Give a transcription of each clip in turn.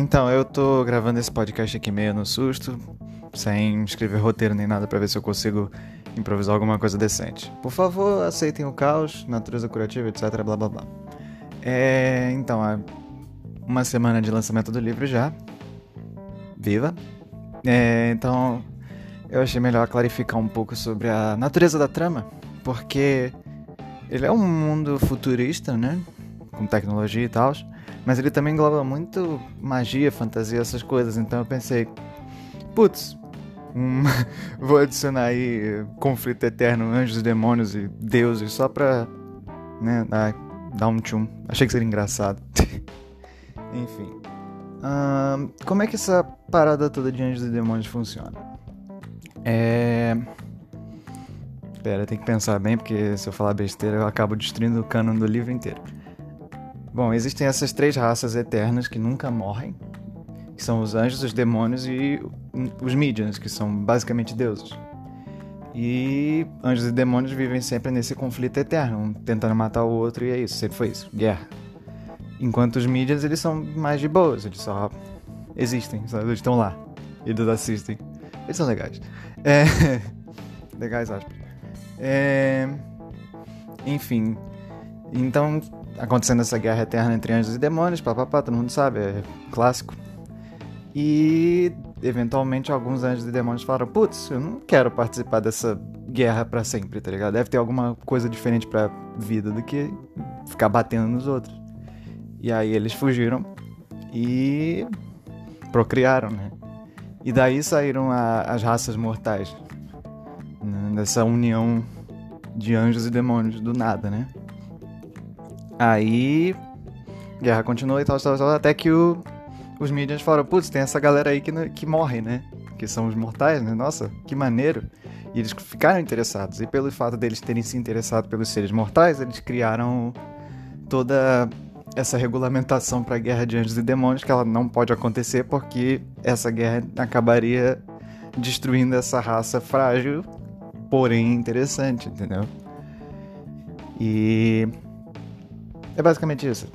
Então, eu tô gravando esse podcast aqui meio no susto, sem escrever roteiro nem nada para ver se eu consigo improvisar alguma coisa decente. Por favor, aceitem o caos, natureza curativa, etc, blá blá blá. É, então, é uma semana de lançamento do livro já. Viva! É, então, eu achei melhor clarificar um pouco sobre a natureza da trama, porque ele é um mundo futurista, né? Com tecnologia e tal, mas ele também engloba muito magia, fantasia, essas coisas. Então eu pensei, putz, hum, vou adicionar aí conflito eterno, anjos, demônios e deuses, só pra né, dar, dar um tchum. Achei que seria engraçado. Enfim. como é que essa parada toda de anjos e demônios funciona? É. Pera, tem que pensar bem, porque se eu falar besteira eu acabo destruindo o canon do livro inteiro. Bom, existem essas três raças eternas que nunca morrem, que são os anjos, os demônios e os Midians, que são basicamente deuses. E anjos e demônios vivem sempre nesse conflito eterno, um tentando matar o outro e é isso, sempre foi isso, guerra. Enquanto os Midians, eles são mais de boas, eles só existem, sabe? eles estão lá, eles assistem. Eles são legais. É... legais, aspas. É... Enfim, então acontecendo essa guerra eterna entre anjos e demônios, papapá, todo mundo sabe, é clássico. E eventualmente alguns anjos e demônios falaram: Putz, eu não quero participar dessa guerra para sempre, tá ligado? Deve ter alguma coisa diferente pra vida do que ficar batendo nos outros. E aí eles fugiram e procriaram, né? E daí saíram a, as raças mortais. Né? Dessa união de anjos e demônios do nada, né? Aí. Guerra continua e tal, tal, tal, até que o, os mídias falaram: putz, tem essa galera aí que, que morre, né? Que são os mortais, né? Nossa, que maneiro. E eles ficaram interessados. E pelo fato deles terem se interessado pelos seres mortais, eles criaram toda essa regulamentação para a guerra de anjos e demônios que ela não pode acontecer porque essa guerra acabaria destruindo essa raça frágil, porém interessante, entendeu? E é basicamente isso.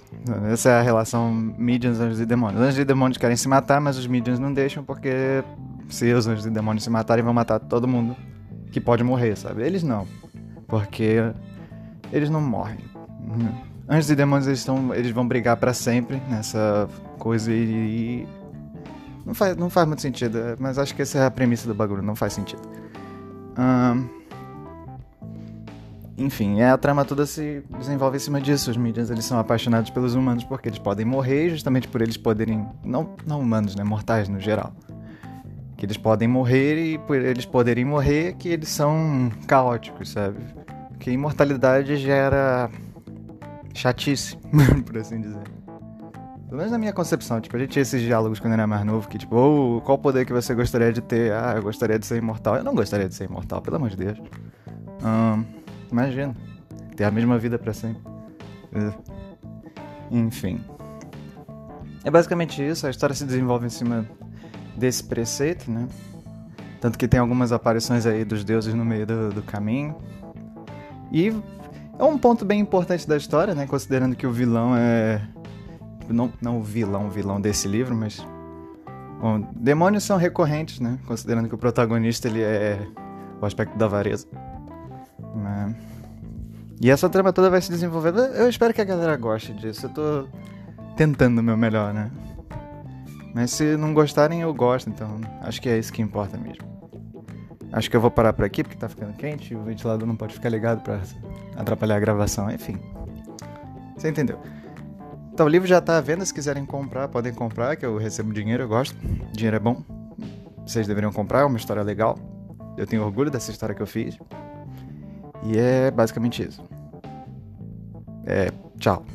Essa é a relação Midians, anjos e demônios. Anjos e demônios querem se matar, mas os Midians não deixam porque se os anjos e demônios se matarem, vão matar todo mundo que pode morrer, sabe? Eles não. Porque eles não morrem. Anjos e demônios eles, estão, eles vão brigar para sempre nessa coisa e, e. não, faz, não faz muito sentido, mas acho que essa é a premissa do bagulho, não faz sentido. Um, enfim, a trama toda se desenvolve em cima disso. Os Midians eles são apaixonados pelos humanos porque eles podem morrer, justamente por eles poderem. Não, não humanos, né? Mortais no geral. Que eles podem morrer e por eles poderem morrer que eles são caóticos, sabe? Porque imortalidade gera chatice, por assim dizer. Pelo menos na minha concepção, tipo, a gente tinha esses diálogos quando era mais novo, que tipo, oh, qual poder que você gostaria de ter? Ah, eu gostaria de ser imortal. Eu não gostaria de ser imortal, pelo amor de Deus. Um, Imagina. Ter a mesma vida para sempre. É. Enfim. É basicamente isso. A história se desenvolve em cima desse preceito, né? Tanto que tem algumas aparições aí dos deuses no meio do, do caminho. E é um ponto bem importante da história, né? Considerando que o vilão é. Não, não o vilão, o vilão desse livro, mas. Bom, demônios são recorrentes, né? Considerando que o protagonista ele é o aspecto da avareza. Né? E essa trama toda vai se desenvolvendo. Eu espero que a galera goste disso. Eu tô tentando o meu melhor, né? Mas se não gostarem, eu gosto, então acho que é isso que importa mesmo. Acho que eu vou parar por aqui porque tá ficando quente, o ventilador não pode ficar ligado para atrapalhar a gravação, enfim. Você entendeu? Então o livro já tá à venda, se quiserem comprar, podem comprar, que eu recebo dinheiro, eu gosto. Dinheiro é bom. Vocês deveriam comprar, é uma história legal. Eu tenho orgulho dessa história que eu fiz. E é basicamente isso. É, tchau.